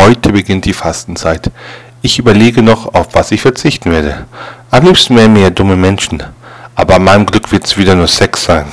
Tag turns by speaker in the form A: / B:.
A: Heute beginnt die Fastenzeit. Ich überlege noch, auf was ich verzichten werde. Am liebsten wären mir dumme Menschen. Aber an meinem Glück wird's wieder nur Sex sein.